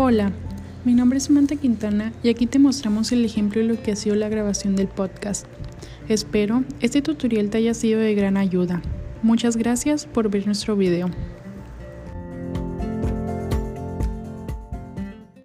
Hola, mi nombre es Samantha Quintana y aquí te mostramos el ejemplo de lo que ha sido la grabación del podcast. Espero este tutorial te haya sido de gran ayuda. Muchas gracias por ver nuestro video.